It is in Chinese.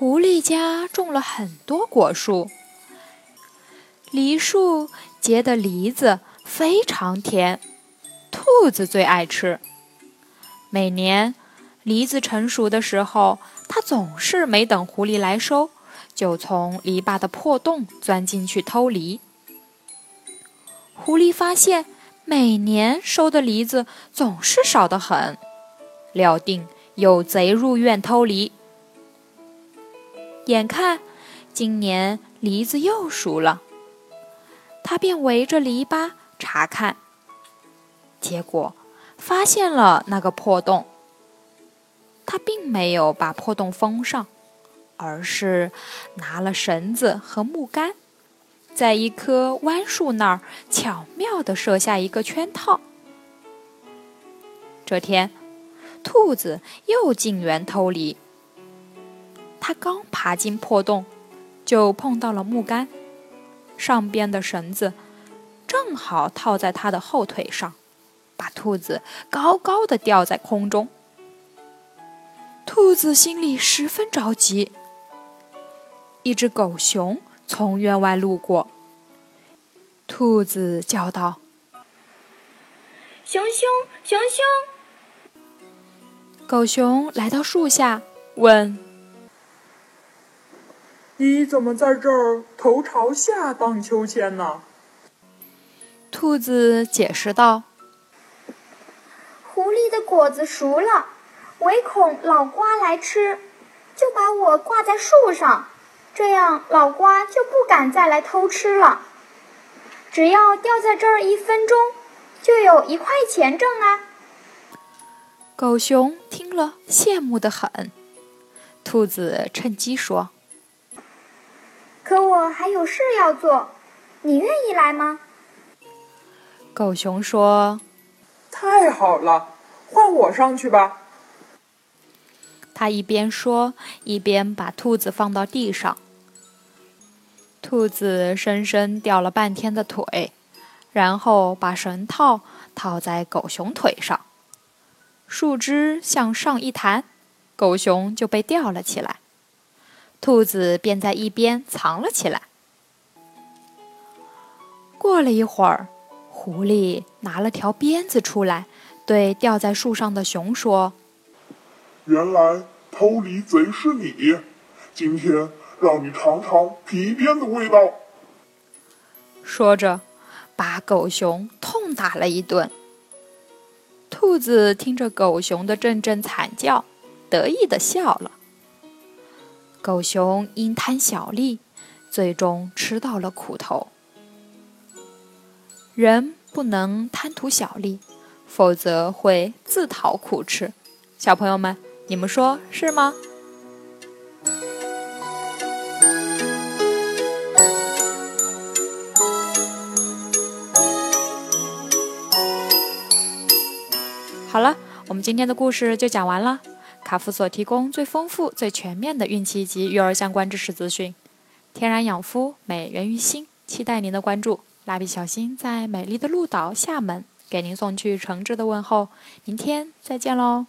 狐狸家种了很多果树，梨树结的梨子非常甜，兔子最爱吃。每年梨子成熟的时候，它总是没等狐狸来收，就从篱笆的破洞钻进去偷梨。狐狸发现每年收的梨子总是少得很，料定有贼入院偷梨。眼看今年梨子又熟了，他便围着篱笆查看，结果发现了那个破洞。他并没有把破洞封上，而是拿了绳子和木杆，在一棵弯树那儿巧妙地设下一个圈套。这天，兔子又进园偷梨。他刚爬进破洞，就碰到了木杆，上边的绳子正好套在他的后腿上，把兔子高高的吊在空中。兔子心里十分着急。一只狗熊从院外路过，兔子叫道：“熊熊，熊熊！”狗熊来到树下，问。你怎么在这儿头朝下荡秋千呢？兔子解释道：“狐狸的果子熟了，唯恐老瓜来吃，就把我挂在树上，这样老瓜就不敢再来偷吃了。只要吊在这儿一分钟，就有一块钱挣啊！”狗熊听了，羡慕的很。兔子趁机说。可我还有事要做，你愿意来吗？狗熊说：“太好了，换我上去吧。”他一边说，一边把兔子放到地上。兔子深深吊了半天的腿，然后把绳套套在狗熊腿上，树枝向上一弹，狗熊就被吊了起来。兔子便在一边藏了起来。过了一会儿，狐狸拿了条鞭子出来，对吊在树上的熊说：“原来偷梨贼是你，今天让你尝尝皮鞭的味道。”说着，把狗熊痛打了一顿。兔子听着狗熊的阵阵惨叫，得意的笑了。狗熊因贪小利，最终吃到了苦头。人不能贪图小利，否则会自讨苦吃。小朋友们，你们说是吗？好了，我们今天的故事就讲完了。卡夫所提供最丰富、最全面的孕期及育儿相关知识资讯，天然养肤，美源于心，期待您的关注。蜡笔小新在美丽的鹭岛厦门给您送去诚挚的问候，明天再见喽。